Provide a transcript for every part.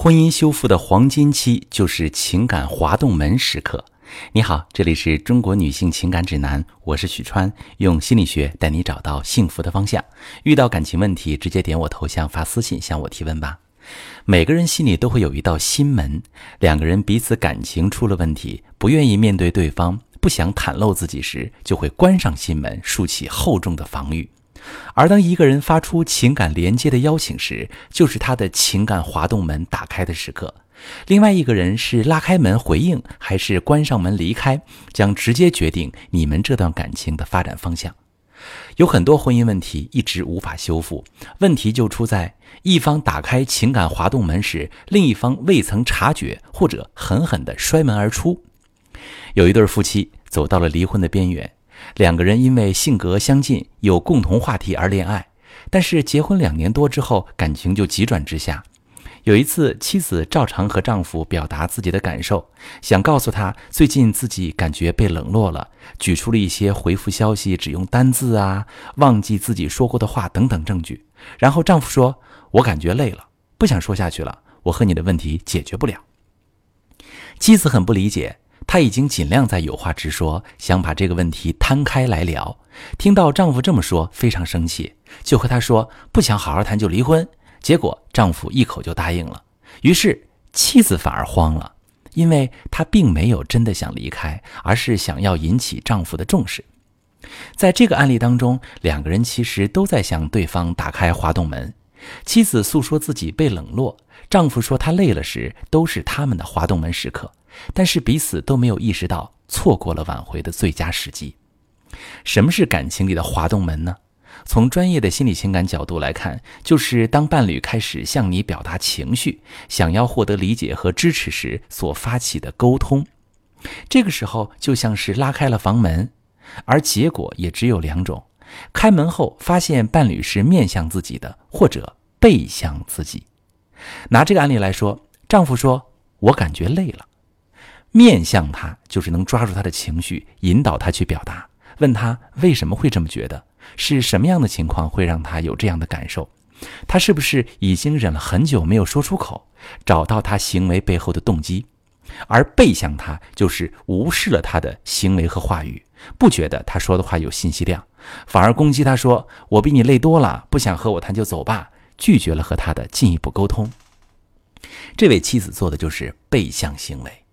婚姻修复的黄金期就是情感滑动门时刻。你好，这里是中国女性情感指南，我是许川，用心理学带你找到幸福的方向。遇到感情问题，直接点我头像发私信向我提问吧。每个人心里都会有一道心门，两个人彼此感情出了问题，不愿意面对对方，不想袒露自己时，就会关上心门，竖起厚重的防御。而当一个人发出情感连接的邀请时，就是他的情感滑动门打开的时刻。另外一个人是拉开门回应，还是关上门离开，将直接决定你们这段感情的发展方向。有很多婚姻问题一直无法修复，问题就出在一方打开情感滑动门时，另一方未曾察觉，或者狠狠地摔门而出。有一对夫妻走到了离婚的边缘。两个人因为性格相近，有共同话题而恋爱，但是结婚两年多之后，感情就急转直下。有一次，妻子照常和丈夫表达自己的感受，想告诉他最近自己感觉被冷落了，举出了一些回复消息只用单字啊、忘记自己说过的话等等证据。然后丈夫说：“我感觉累了，不想说下去了，我和你的问题解决不了。”妻子很不理解。她已经尽量在有话直说，想把这个问题摊开来聊。听到丈夫这么说，非常生气，就和他说不想好好谈就离婚。结果丈夫一口就答应了。于是妻子反而慌了，因为她并没有真的想离开，而是想要引起丈夫的重视。在这个案例当中，两个人其实都在向对方打开滑动门。妻子诉说自己被冷落，丈夫说他累了时，都是他们的滑动门时刻。但是彼此都没有意识到错过了挽回的最佳时机。什么是感情里的滑动门呢？从专业的心理情感角度来看，就是当伴侣开始向你表达情绪，想要获得理解和支持时所发起的沟通。这个时候就像是拉开了房门，而结果也只有两种：开门后发现伴侣是面向自己的，或者背向自己。拿这个案例来说，丈夫说：“我感觉累了。”面向他，就是能抓住他的情绪，引导他去表达。问他为什么会这么觉得，是什么样的情况会让他有这样的感受？他是不是已经忍了很久没有说出口？找到他行为背后的动机。而背向他，就是无视了他的行为和话语，不觉得他说的话有信息量，反而攻击他说：“我比你累多了，不想和我谈就走吧。”拒绝了和他的进一步沟通。这位妻子做的就是背向行为。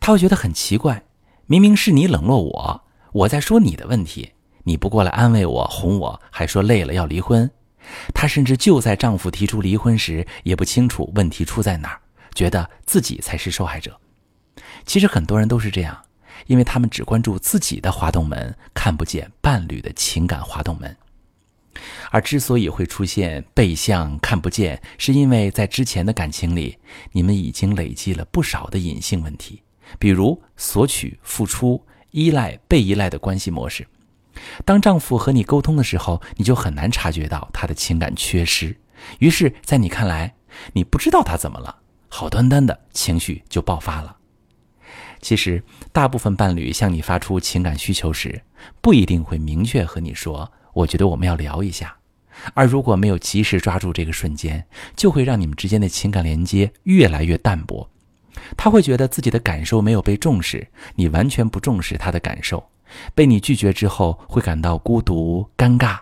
他会觉得很奇怪，明明是你冷落我，我在说你的问题，你不过来安慰我、哄我，还说累了要离婚。她甚至就在丈夫提出离婚时，也不清楚问题出在哪儿，觉得自己才是受害者。其实很多人都是这样，因为他们只关注自己的滑动门，看不见伴侣的情感滑动门。而之所以会出现背向看不见，是因为在之前的感情里，你们已经累积了不少的隐性问题。比如索取、付出、依赖、被依赖的关系模式。当丈夫和你沟通的时候，你就很难察觉到他的情感缺失。于是，在你看来，你不知道他怎么了，好端端的情绪就爆发了。其实，大部分伴侣向你发出情感需求时，不一定会明确和你说：“我觉得我们要聊一下。”而如果没有及时抓住这个瞬间，就会让你们之间的情感连接越来越淡薄。他会觉得自己的感受没有被重视，你完全不重视他的感受，被你拒绝之后会感到孤独、尴尬，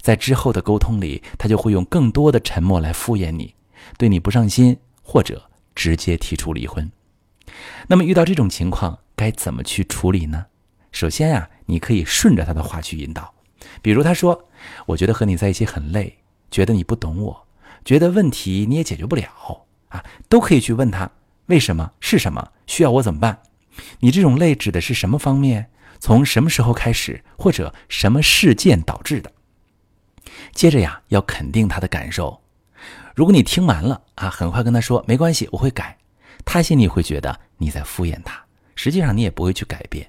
在之后的沟通里，他就会用更多的沉默来敷衍你，对你不上心，或者直接提出离婚。那么遇到这种情况，该怎么去处理呢？首先呀，你可以顺着他的话去引导，比如他说：“我觉得和你在一起很累，觉得你不懂我，觉得问题你也解决不了啊，都可以去问他。”为什么是什么需要我怎么办？你这种累指的是什么方面？从什么时候开始，或者什么事件导致的？接着呀，要肯定他的感受。如果你听完了啊，很快跟他说没关系，我会改。他心里会觉得你在敷衍他，实际上你也不会去改变。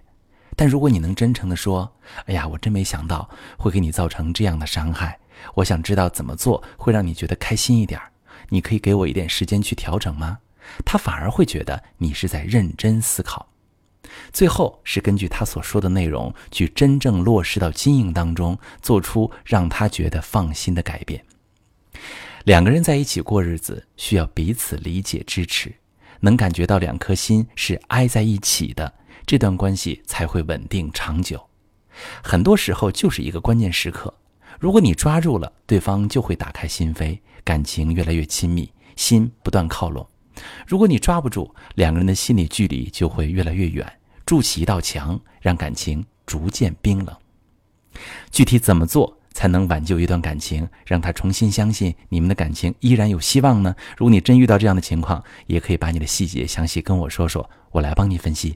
但如果你能真诚地说，哎呀，我真没想到会给你造成这样的伤害，我想知道怎么做会让你觉得开心一点。你可以给我一点时间去调整吗？他反而会觉得你是在认真思考，最后是根据他所说的内容去真正落实到经营当中，做出让他觉得放心的改变。两个人在一起过日子，需要彼此理解支持，能感觉到两颗心是挨在一起的，这段关系才会稳定长久。很多时候就是一个关键时刻，如果你抓住了，对方就会打开心扉，感情越来越亲密，心不断靠拢；如果你抓不住，两个人的心理距离就会越来越远，筑起一道墙，让感情逐渐冰冷。具体怎么做才能挽救一段感情，让他重新相信你们的感情依然有希望呢？如果你真遇到这样的情况，也可以把你的细节详细跟我说说，我来帮你分析。